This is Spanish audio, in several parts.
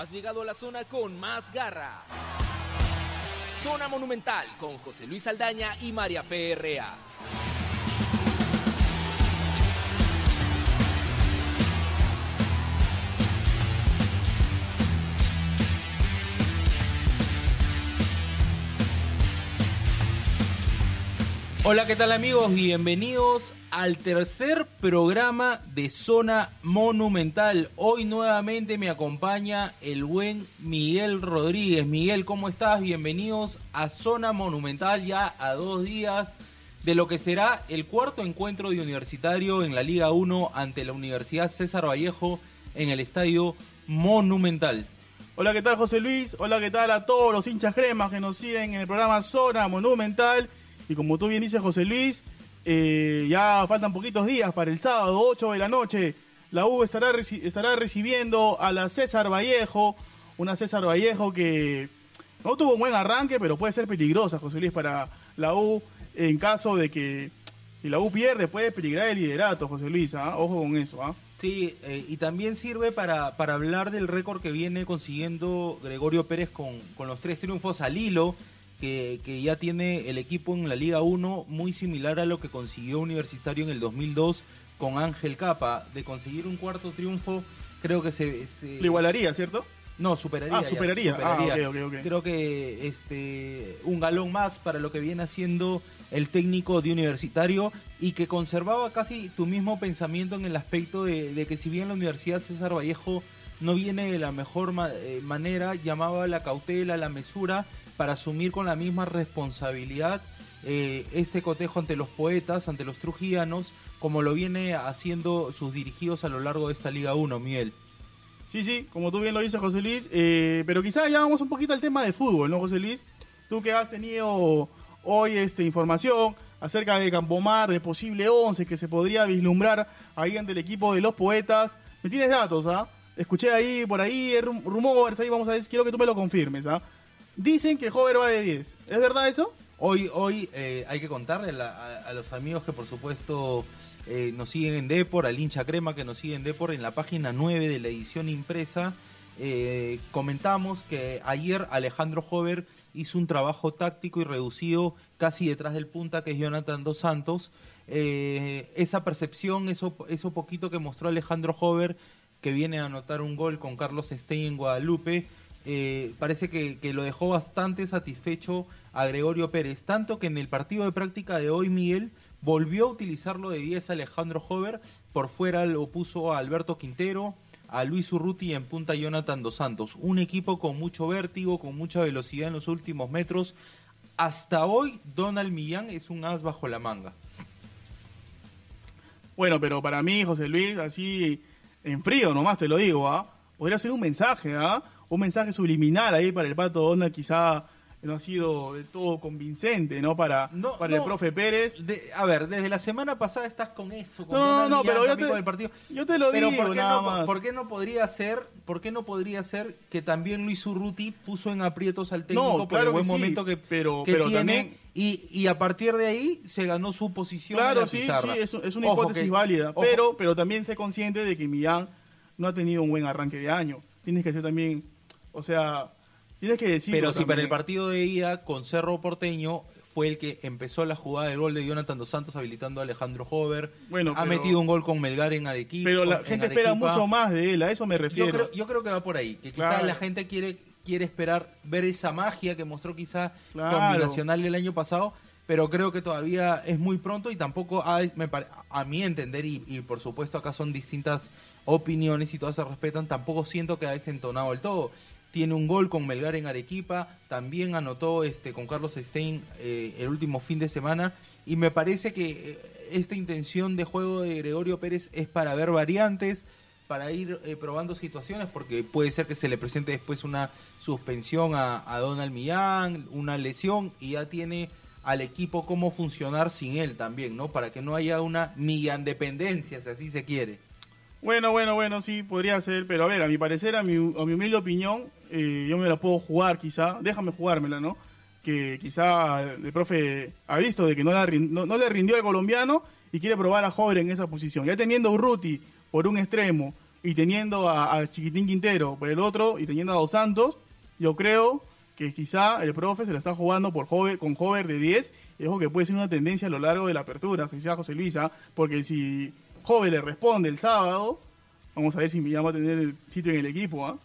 Has llegado a la zona con más garra. Zona Monumental con José Luis Aldaña y María Ferrea. Hola, ¿qué tal amigos? Bienvenidos al tercer programa de Zona Monumental. Hoy nuevamente me acompaña el buen Miguel Rodríguez. Miguel, ¿cómo estás? Bienvenidos a Zona Monumental ya a dos días de lo que será el cuarto encuentro de universitario en la Liga 1 ante la Universidad César Vallejo en el Estadio Monumental. Hola, ¿qué tal José Luis? Hola, ¿qué tal a todos los hinchas cremas que nos siguen en el programa Zona Monumental? Y como tú bien dices, José Luis, eh, ya faltan poquitos días para el sábado, 8 de la noche. La U estará, estará recibiendo a la César Vallejo, una César Vallejo que no tuvo un buen arranque, pero puede ser peligrosa, José Luis, para la U en caso de que si la U pierde puede peligrar el liderato, José Luis, ¿ah? ojo con eso. ¿ah? Sí, eh, y también sirve para, para hablar del récord que viene consiguiendo Gregorio Pérez con, con los tres triunfos al hilo que, ya tiene el equipo en la Liga 1 muy similar a lo que consiguió Universitario en el 2002 con Ángel Capa. De conseguir un cuarto triunfo, creo que se... Le igualaría, ¿cierto? No, superaría. Ah, superaría. Ah, creo que este un galón más para lo que viene haciendo el técnico de Universitario y que conservaba casi tu mismo pensamiento en el aspecto de, que si bien la Universidad César Vallejo no viene de la mejor eh, manera, llamaba la cautela, la mesura para asumir con la misma responsabilidad eh, este cotejo ante los poetas, ante los trujillanos, como lo viene haciendo sus dirigidos a lo largo de esta Liga 1, Miel. Sí, sí, como tú bien lo dices, José Luis, eh, pero quizás ya vamos un poquito al tema de fútbol, ¿no, José Luis? Tú que has tenido hoy este, información acerca de Campomar, de posible 11 que se podría vislumbrar ahí ante el equipo de los poetas, me tienes datos, ¿ah? Escuché ahí, por ahí, rumores, ahí vamos a ver, quiero que tú me lo confirmes, ¿ah? Dicen que Hover va de 10. ¿Es verdad eso? Hoy, hoy eh, hay que contarle a, los amigos que por supuesto eh, nos siguen en Depor, al hincha crema que nos sigue en Depor, en la página 9 de la edición impresa. Eh, comentamos que ayer Alejandro Hover hizo un trabajo táctico y reducido casi detrás del punta que es Jonathan Dos Santos. esa percepción, eso, eso poquito que mostró Alejandro Hover, que viene a anotar un gol con Carlos Stein en Guadalupe, eh, parece que, lo dejó bastante satisfecho a Gregorio Pérez, tanto que en el partido de práctica de hoy Miguel volvió a utilizarlo de 10 Alejandro Hover, por fuera lo puso a Alberto Quintero, a Luis Urruti y en punta Jonathan Dos Santos, un equipo con mucho vértigo, con mucha velocidad en los últimos metros. Hasta hoy Donald Millán es un as bajo la manga. Bueno, pero para mí, José Luis, así en frío nomás te lo digo, ¿ah? Podría ser un mensaje, ¿ah? un mensaje subliminal ahí para el Pato Onda, quizá no ha sido del todo convincente, ¿no? Para, para el profe Pérez. a ver, desde la semana pasada estás con eso, con no, no, pero yo te, del partido. yo te lo digo, ¿por qué, nada no, más. ¿por qué no podría ser, por qué no podría ser que también Luis Urruti puso en aprietos al técnico por el buen momento que, pero, pero tiene también... y, y a partir de ahí se ganó su posición Claro, sí, sí, es, es una hipótesis válida, pero, pero también sé consciente de que Millán no ha tenido un buen arranque de año. Tienes que ser también o sea, tienes que decir. Pero si para el partido de ida con Cerro Porteño fue el que empezó la jugada del gol de Jonathan Dos Santos habilitando a Alejandro Hover. Bueno, ha metido un gol con Melgar en Arequipa. Pero la gente espera mucho más de él, a eso me refiero. Yo creo, que va por ahí, que quizás la gente quiere quiere esperar ver esa magia que mostró quizá combinacional el año pasado, pero creo que todavía es muy pronto y tampoco a, a mi entender y, y, por supuesto acá son distintas opiniones y todas se respetan, tampoco siento que ha desentonado del todo. Tiene un gol con Melgar en Arequipa, también anotó este con Carlos Stein eh, el último fin de semana y me parece que eh, esta intención de juego de Gregorio Pérez es para ver variantes, para ir eh, probando situaciones, porque puede ser que se le presente después una suspensión a, Donald Millán, una lesión y ya tiene al equipo cómo funcionar sin él también, ¿no? Para que no haya una Millán dependencia, si así se quiere. Bueno, bueno, bueno, sí, podría ser, pero a ver, a mi parecer, a mi, a mi humilde opinión, eh, yo me la puedo jugar quizá, déjame jugármela, ¿no? Que quizá el profe ha visto de que no, no, le rindió al colombiano y quiere probar a Jover en esa posición. Ya teniendo Urruti por un extremo, y teniendo a, Chiquitín Quintero por el otro y teniendo a Dos Santos, yo creo que quizá el profe se la está jugando por Hover, con Hover de 10 y ojo que puede ser una tendencia a lo largo de la apertura, quizá José Luisa, porque si Hover le responde el sábado, vamos a ver si Millán va a tener el sitio en el equipo. ¿ah?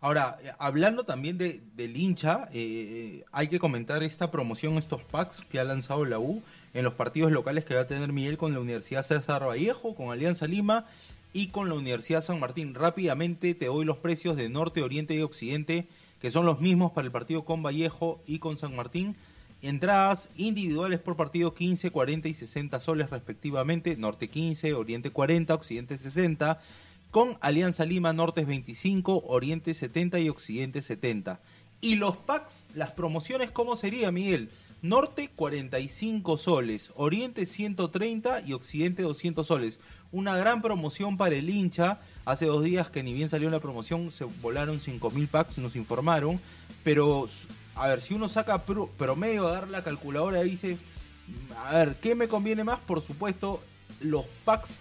Ahora, eh, hablando también de, del hincha, eh, hay que comentar esta promoción, estos packs que ha lanzado la U en los partidos locales que va a tener Miguel con la Universidad César Vallejo, con Alianza Lima y con la Universidad San Martín. Rápidamente te doy los precios de norte, oriente y occidente, que son los mismos para el partido con Vallejo y con San Martín. Entradas individuales por partido 15, 40 y 60 soles respectivamente, norte 15, oriente 40, occidente 60 con Alianza Lima Norte es 25, Oriente 70 y Occidente 70. Y los packs, las promociones, ¿cómo sería, Miguel? Norte 45 soles, Oriente 130 y Occidente 200 soles. Una gran promoción para el hincha. Hace dos días que ni bien salió la promoción, se volaron 5.000 packs, nos informaron. Pero, a ver, si uno saca pro- promedio a dar la calculadora dice, a ver, ¿qué me conviene más? Por supuesto, los packs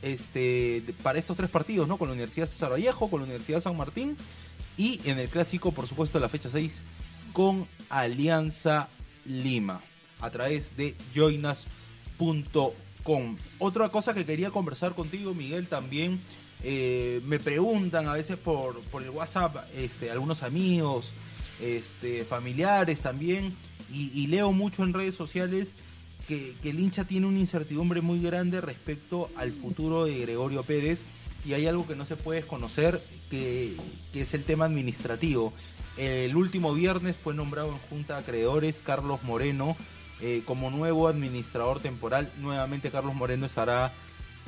este, para estos tres partidos, ¿no? Con la Universidad César Vallejo, con la Universidad San Martín y en el clásico, por supuesto, la fecha 6 con Alianza Lima a través de joinas.com. Otra cosa que quería conversar contigo, Miguel, también eh, me preguntan a veces por, por el WhatsApp este, algunos amigos, este, familiares también, y, leo mucho en redes sociales que, que el hincha tiene una incertidumbre muy grande respecto al futuro de Gregorio Pérez y hay algo que no se puede desconocer que es el tema administrativo. El último viernes fue nombrado en Junta de Acreedores Carlos Moreno eh, como nuevo administrador temporal. Nuevamente Carlos Moreno estará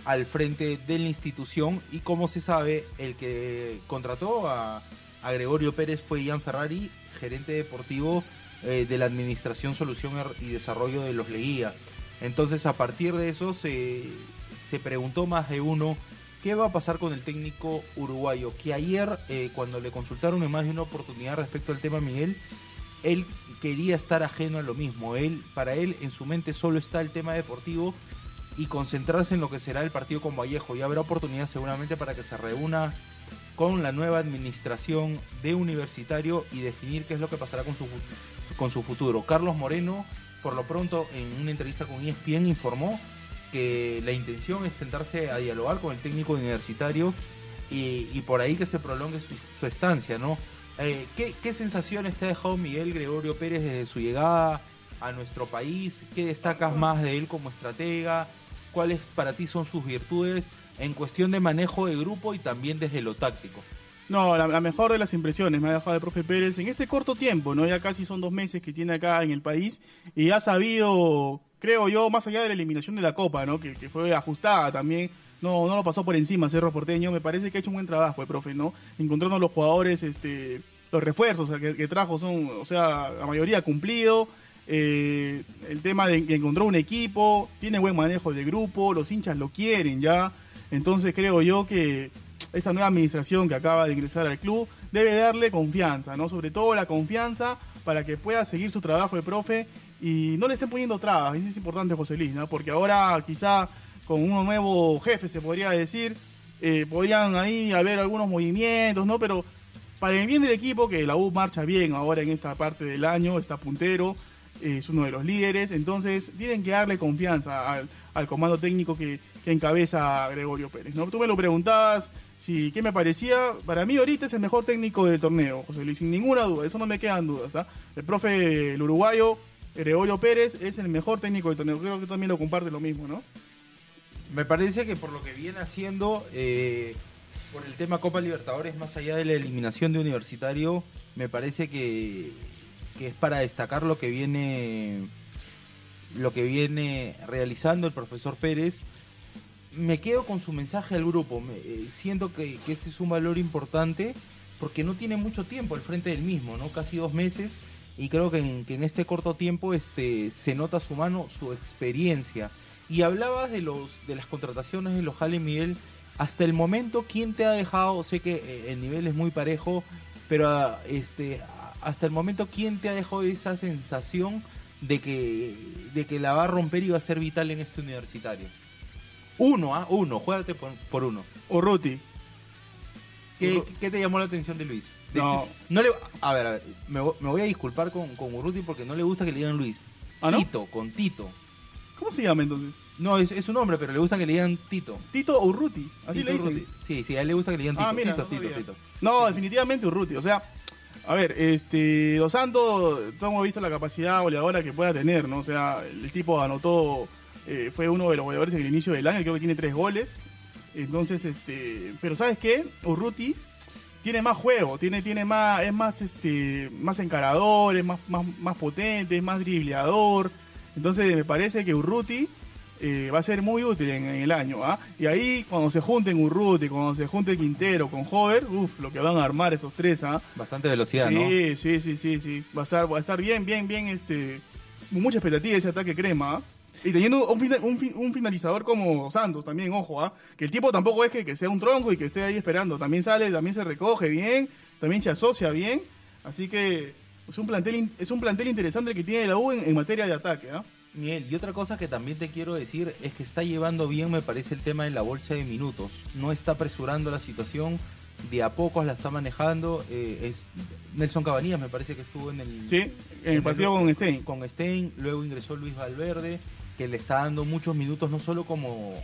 al frente de la institución y como se sabe, el que contrató a, Gregorio Pérez fue Ian Ferrari, gerente deportivo eh, de la Administración Solución y Desarrollo de los Leguía. Entonces a partir de eso se, se preguntó más de uno qué va a pasar con el técnico uruguayo, que ayer eh, cuando le consultaron en más de una oportunidad respecto al tema Miguel, él quería estar ajeno a lo mismo. Él, para él, en su mente solo está el tema deportivo y concentrarse en lo que será el partido con Vallejo. Y habrá oportunidad seguramente para que se reúna con la nueva administración de Universitario y definir qué es lo que pasará con su, con su futuro. Carlos Moreno, por lo pronto, en una entrevista con ESPN, informó que la intención es sentarse a dialogar con el técnico universitario y, por ahí que se prolongue su, estancia, ¿no? Eh, ¿qué, ¿Qué sensaciones te ha dejado Miguel Gregorio Pérez desde su llegada a nuestro país? ¿Qué destacas más de él como estratega? ¿Cuáles para ti son sus virtudes en cuestión de manejo de grupo y también desde lo táctico? No, la, la mejor de las impresiones me ha dejado el profe Pérez en este corto tiempo, ¿no? Ya casi son dos meses que tiene acá en el país y ha sabido, creo yo, más allá de la eliminación de la Copa, ¿no? Que, fue ajustada también, no, no lo pasó por encima Cerro Porteño, me parece que ha hecho un buen trabajo el profe, ¿no? Encontrando los jugadores, este, los refuerzos que, trajo son, o sea, la mayoría cumplido. eh, el tema de que encontró un equipo, tiene buen manejo de grupo, los hinchas lo quieren ya. Entonces creo yo que esta nueva administración que acaba de ingresar al club debe darle confianza, ¿no? Sobre todo la confianza para que pueda seguir su trabajo de profe y no le estén poniendo trabas. Eso es importante, José Luis, ¿no? Porque ahora quizá con un nuevo jefe, se podría decir, eh, podrían ahí haber algunos movimientos, ¿no? Pero para el bien del equipo, que la U marcha bien ahora en esta parte del año, está puntero, eh, es uno de los líderes, entonces tienen que darle confianza al, al comando técnico que, encabeza Gregorio Pérez. ¿no? Tú me lo preguntabas si qué me parecía, para mí ahorita es el mejor técnico del torneo, José Luis, sin ninguna duda, eso no me quedan dudas. ¿ah? El profe, el uruguayo, Gregorio Pérez, es el mejor técnico del torneo, creo que también lo comparte lo mismo, ¿no? Me parece que por lo que viene haciendo, eh, por el tema Copa Libertadores, más allá de la eliminación de Universitario, me parece que, es para destacar lo que viene lo que viene realizando el profesor Pérez. Me quedo con su mensaje al grupo. Eh, siento que, que ese es un valor importante porque no tiene mucho tiempo al frente del mismo, ¿no? Casi dos meses. Y creo que en, que en este corto tiempo este, se nota su mano, su experiencia. Y hablabas de los de las contrataciones de los Jale Miguel. Hasta el momento, ¿quién te ha dejado? Sé que eh, el nivel es muy parejo, pero este hasta el momento, ¿quién te ha dejado esa sensación de que, de que la va a romper y va a ser vital en este universitario? Uno, ¿ah? Uno, juégate por, por uno. Urruti. ¿Qué, Urru- qué te llamó la atención de Luis? No. no le, a ver, a ver, me, vo- me voy a disculpar con, con Urruti porque no le gusta que le digan Luis. ¿Ah, no? Tito, con Tito. ¿Cómo se llama entonces? No, es, es un nombre, pero le gusta que le digan Tito. Tito Urruti. Así Tito le dicen. Urruti. Sí, sí, a él le gusta que le digan Tito. Ah, mira, Tito, no Tito, sabía. Tito. No, definitivamente Urruti. O sea, a ver, este, Los Santos, todos hemos visto la capacidad goleadora que pueda tener, ¿no? O sea, el tipo anotó, eh, fue uno de los goleadores en el inicio del año, creo que tiene tres goles. Entonces, este, pero ¿sabes qué? Urruti tiene más juego, tiene, tiene más, es más, este, más encarador, es más, más, más potente, es más dribleador. Entonces me parece que Urruti eh, va a ser muy útil en, en el año, ¿ah? Y ahí cuando se junten Urruti, cuando se junte Quintero con Hover, uff, lo que van a armar esos tres, ¿ah? Bastante velocidad, ¿no? Sí, sí, sí, sí, sí. Va a estar, va a estar bien, bien, bien, este, mucha expectativa ese ataque crema, ¿ah? Y teniendo un, fina- un, un finalizador como Santos también, ojo, ¿ah? Que el tipo tampoco es que, que sea un tronco y que esté ahí esperando. También sale, también se recoge bien, también se asocia bien. Así que es un plantel, es un plantel interesante el que tiene la U en, en materia de ataque, ¿ah? Miguel, y otra cosa que también te quiero decir es que está llevando bien, me parece, el tema de la bolsa de minutos. No está apresurando la situación, de a pocos la está manejando. eh, es Nelson Cabanillas, me parece que estuvo en el, Sí, en el partido con Stein. con Stein, luego ingresó Luis Valverde, que le está dando muchos minutos no solo como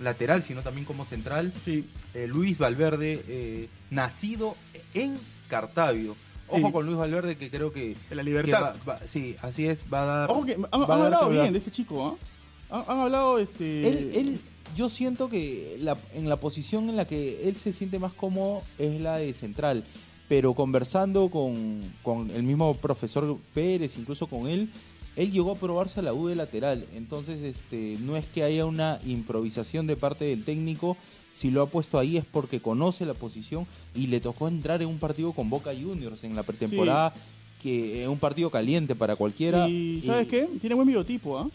lateral, sino también como central. Sí, Eh, Luis Valverde, eh, nacido en Cartavio. Ojo Sí. con Luis Valverde, que creo que. la libertad. va- va- sí, así es, va a dar. Ojo que han, hablado bien de este chico, ¿ah? Han, han hablado, este... Él, él, yo siento que la- en la posición en la que él se siente más cómodo es la de central, pero conversando con, con el mismo profesor Pérez, incluso con él, él llegó a probarse a la U de lateral, entonces este, no es que haya una improvisación de parte del técnico, si lo ha puesto ahí es porque conoce la posición y le tocó entrar en un partido con Boca Juniors en la pretemporada, que es un partido caliente para cualquiera. Y ¿sabes qué? Tiene buen biotipo, ¿ah?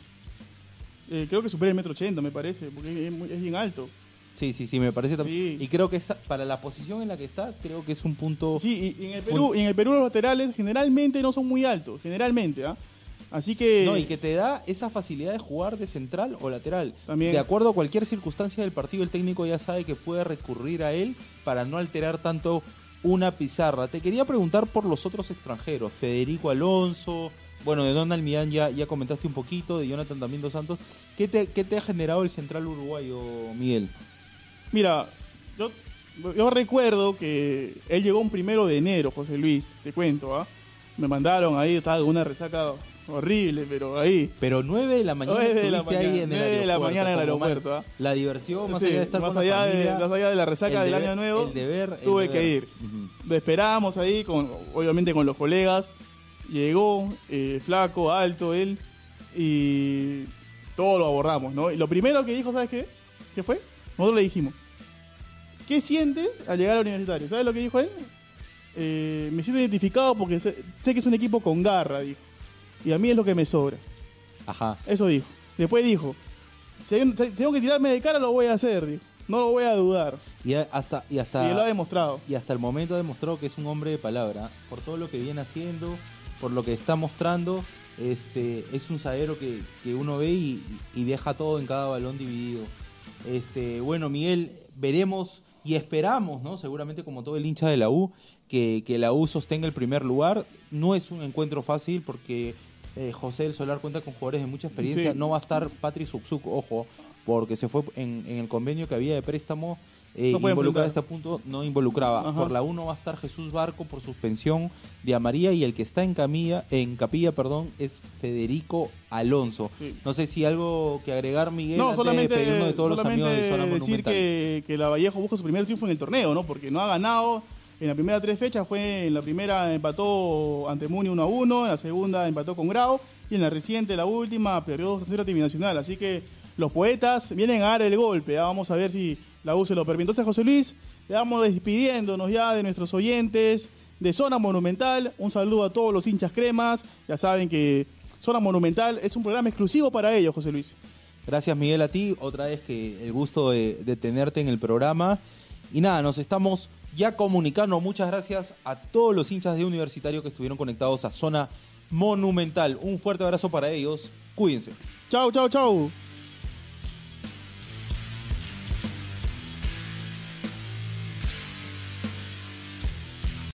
Eh, creo que supera el metro ochenta, me parece, porque es, bien alto. Sí, sí, sí, me parece también. Sí. Y creo que esa- para la posición en la que está, creo que es un punto. Sí, y, en el Perú, y en el Perú los laterales generalmente no son muy altos, generalmente, ¿ah? Así que... No, y que te da esa facilidad de jugar de central o lateral. También. De acuerdo a cualquier circunstancia del partido, el técnico ya sabe que puede recurrir a él para no alterar tanto una pizarra. Te quería preguntar por los otros extranjeros. Federico Alonso, bueno, de Donald Millán ya, ya comentaste un poquito, de Jonathan también dos Santos. ¿Qué te, ¿Qué te ha generado el central uruguayo, Miguel? Mira, yo, yo recuerdo que él llegó un primero de enero, José Luis, te cuento, ¿ah? Me mandaron ahí, estaba una resaca horrible, pero ahí... Pero 9 de la mañana, 9 de la estuviste ahí mañana, en el 9 de la mañana en el más- aeropuerto, ¿ah? La diversión, más Sí, allá de estar más con la allá de- familia, más allá de la resaca el del deber- año nuevo, el deber, el tuve que ir. Ujú. Lo esperábamos ahí, con, obviamente con los colegas. Llegó, eh, flaco, alto él, y todo lo abordamos, ¿no? Y lo primero que dijo, ¿sabes qué? ¿Qué fue? Nosotros le dijimos, ¿qué sientes al llegar al universitario? ¿Sabes lo que dijo él? Eh, me siento identificado porque sé, sé que es un equipo con garra, dijo. Y a mí es lo que me sobra. Ajá. Eso dijo. Después dijo, si, hay un- si tengo que tirarme de cara, lo voy a hacer, dijo. No lo voy a dudar. Y a- hasta, y hasta, Y lo ha demostrado. y hasta el momento ha demostrado que es un hombre de palabra. Por todo lo que viene haciendo, por lo que está mostrando, este, es un zaguero que, que uno ve y, y deja todo en cada balón dividido. Este, bueno, Miguel, veremos y esperamos, ¿no? Seguramente como todo el hincha de la U, que, que la U sostenga el primer lugar. No es un encuentro fácil porque eh, José del Solar cuenta con jugadores de mucha experiencia. Sí. No va a estar Patrick Subzuk, ojo, porque se fue en, en el convenio que había de préstamo. Eh, No involucrar a enfrentar. este punto no involucraba. Ajá. Por la 1 va a estar Jesús Barco por suspensión de Amarilla y el que está en camilla, en capilla, perdón, es Federico Alonso. Sí. No sé si algo que agregar, Miguel, No, de solamente, de todos los amigos de decir que, que la Vallejo busca su primer triunfo en el torneo, ¿no? Porque no ha ganado. En la primera tres fechas fue, en la primera empató ante Muni 1 a 1, en la segunda empató con Grau y en la reciente, la última, perdió 2 a 0 a Nacional. Así que los poetas vienen a dar el golpe. ¿ah? Vamos a ver si la U se lo permite. Entonces, José Luis, le vamos despidiéndonos ya de nuestros oyentes de Zona Monumental. Un saludo a todos los hinchas cremas. Ya saben que Zona Monumental es un programa exclusivo para ellos, José Luis. Gracias Miguel a ti, otra vez que el gusto de, de tenerte en el programa. Y nada, nos estamos ya comunicando. Muchas gracias a todos los hinchas de Universitario que estuvieron conectados a Zona Monumental. Un fuerte abrazo para ellos. Cuídense. Chau, chau, chau.